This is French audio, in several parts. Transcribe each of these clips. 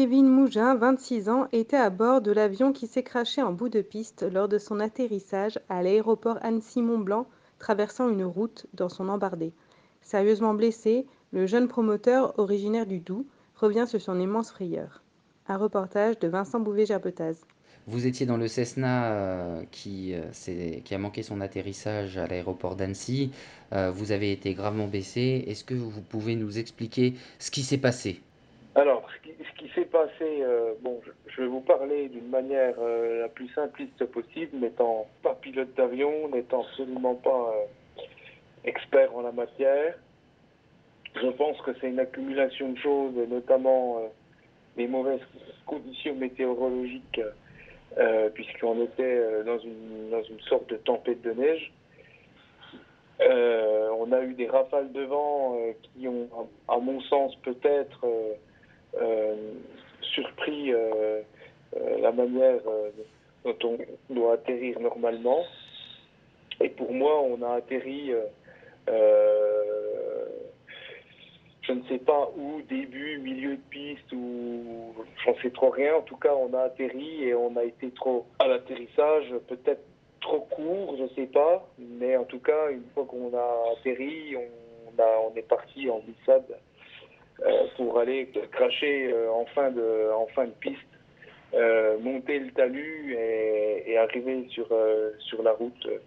Kevin Mougin, 26 ans, était à bord de l'avion qui s'est craché en bout de piste lors de son atterrissage à l'aéroport Annecy-Mont-Blanc, traversant une route dans son embardé. Sérieusement blessé, le jeune promoteur, originaire du Doubs, revient sur son immense frayeur. Un reportage de Vincent Bouvet-Gerbetaz. Vous étiez dans le Cessna euh, qui, euh, qui a manqué son atterrissage à l'aéroport d'Annecy. Euh, vous avez été gravement blessé. Est-ce que vous pouvez nous expliquer ce qui s'est passé? Alors, qui, s'est passé, euh, bon, je, vais vous parler d'une manière euh, la plus simpliste possible, n'étant pas pilote d'avion, n'étant absolument pas euh, expert en la matière. Je pense que c'est une accumulation de choses, notamment des mauvaises conditions météorologiques, puisqu'on était dans, une, dans une sorte de tempête de neige. On a eu des rafales de vent qui ont, à mon sens, peut-être surpris euh, euh, la manière euh, dont on doit atterrir normalement. Et pour moi, on a atterri, euh, euh, je ne sais pas où, début, milieu de piste, ou j'en sais trop rien. En tout cas, on a atterri et on a été trop à l'atterrissage, peut-être trop court, je sais pas. Mais en tout cas, une fois qu'on a atterri, on, est parti en glissade euh, pour aller cracher euh, en, fin de, en fin piste, euh, monter le talus et, arriver sur, euh, sur la route euh,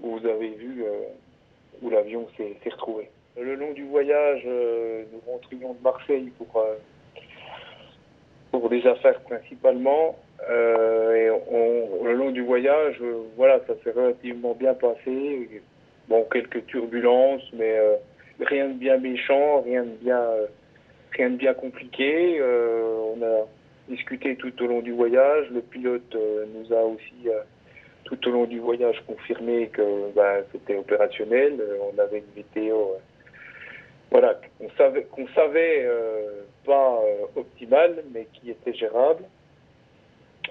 où vous avez vu euh, où l'avion s'est retrouvé. Le long du voyage, euh, nous rentrions de Marseille pour, euh, pour des affaires principalement. Euh, le long du voyage, euh, voilà, ça s'est relativement bien passé. Bon, quelques turbulences, mais euh, rien de bien méchant, rien de bien, rien de bien compliqué. Euh, on a discuté tout au long du voyage. Le pilote euh, nous a aussi euh, tout au long du voyage confirmé que bah, c'était opérationnel. On avait une météo, voilà, qu'on savait, qu'on savait pas optimale, mais qui était gérable.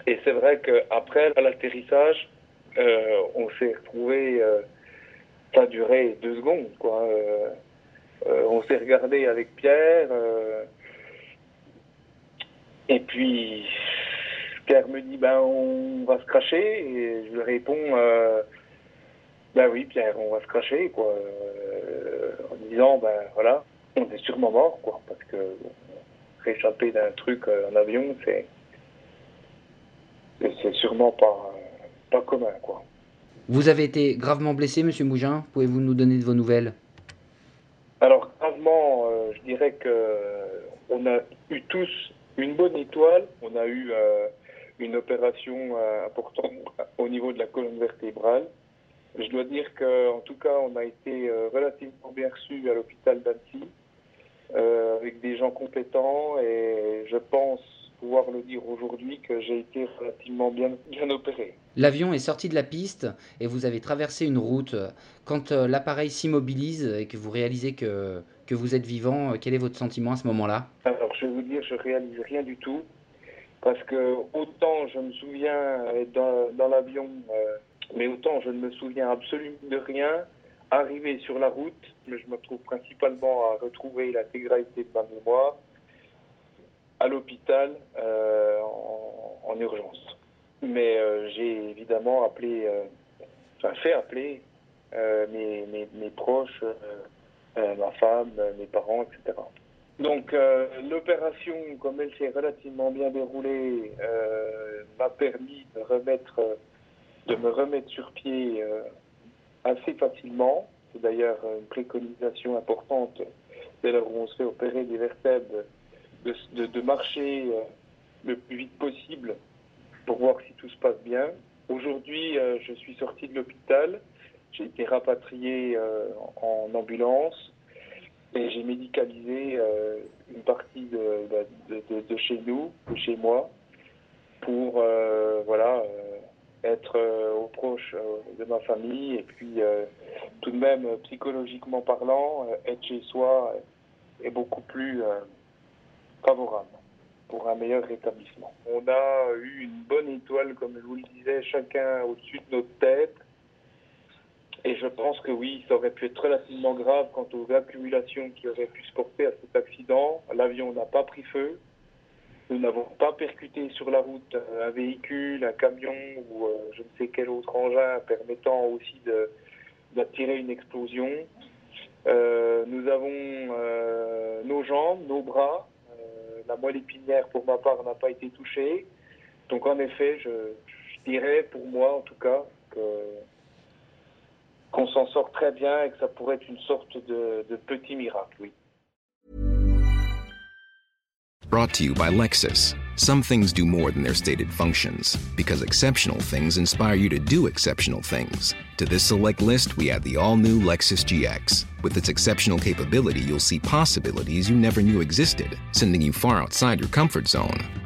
Et c'est vrai qu'après l'atterrissage, on s'est retrouvé, ça a duré deux secondes, quoi. Euh, on s'est regardé avec Pierre, euh, et puis Pierre me dit ben on va se cracher, et je lui réponds euh, ben oui Pierre, on va se cracher, quoi, en disant ben voilà, on est sûrement mort, quoi, parce que réchapper d'un truc en avion, c'est c'est- c'est sûrement pas pas commun, quoi. Vous avez été gravement blessé, monsieur Mougin. Pouvez-vous nous donner de vos nouvelles? Euh, je dirais que euh, on a eu tous une bonne étoile. On a eu euh, une opération importante au niveau de la colonne vertébrale. Je dois dire que, en tout cas, on a été relativement bien reçus à l'hôpital d'Annecy, avec des gens compétents, et je pense pouvoir le dire aujourd'hui que j'ai été relativement bien, opéré. L'avion est sorti de la piste et vous avez traversé une route. Quand l'appareil s'immobilise et que vous réalisez que, que vous êtes vivant, euh, quel est votre sentiment à ce moment-là? Alors, je vais vous dire, je réalise rien du tout. Parce que autant je me souviens être dans, dans l'avion, euh, mais autant je ne me souviens absolument de rien. Arrivé sur la route, je me trouve principalement à retrouver l'intégralité de ma mémoire à l'hôpital euh, en, en urgence. Mais euh, j'ai évidemment appelé, euh, enfin fait appeler euh, mes, mes, proches, euh, euh, ma femme, euh, mes parents, etc. Donc euh, l'opération, comme elle s'est relativement bien déroulée, euh, m'a permis de remettre, euh, de me remettre sur pied euh, assez facilement. C'est d'ailleurs une préconisation importante dès lors où on se fait opérer des vertèbres, de, de, marcher euh, le plus vite possible pour voir si tout se passe bien. Aujourd'hui, euh, je suis sorti de l'hôpital. J'ai été rapatrié en ambulance et j'ai médicalisé une partie de, de, chez nous, de chez moi, pour voilà être au proche de ma famille et puis tout de même psychologiquement parlant, être chez soi est beaucoup plus favorable pour un meilleur rétablissement. On a eu une bonne étoile, comme je vous le disais, chacun au-dessus de notre tête. Et je pense que oui, ça aurait pu être relativement grave quant aux accumulations qui auraient pu se porter à cet accident. L'avion n'a pas pris feu. Nous n'avons pas percuté sur la route un véhicule, un camion ou euh, je ne sais quel autre engin permettant aussi d'attirer une explosion. Euh, nous avons euh, nos jambes, nos bras, la moelle épinière, pour ma part, n'a pas été touchée. Donc, en effet, je, dirais, pour moi en tout cas, qu'on s'en sort très bien et que ça pourrait être une sorte de, de petit miracle, oui. Brought to you by Lexus. Some things do more than their stated functions, because exceptional things inspire you to do exceptional things. To this select list, we add the all new Lexus GX. With its exceptional capability, you'll see possibilities you never knew existed, sending you far outside your comfort zone.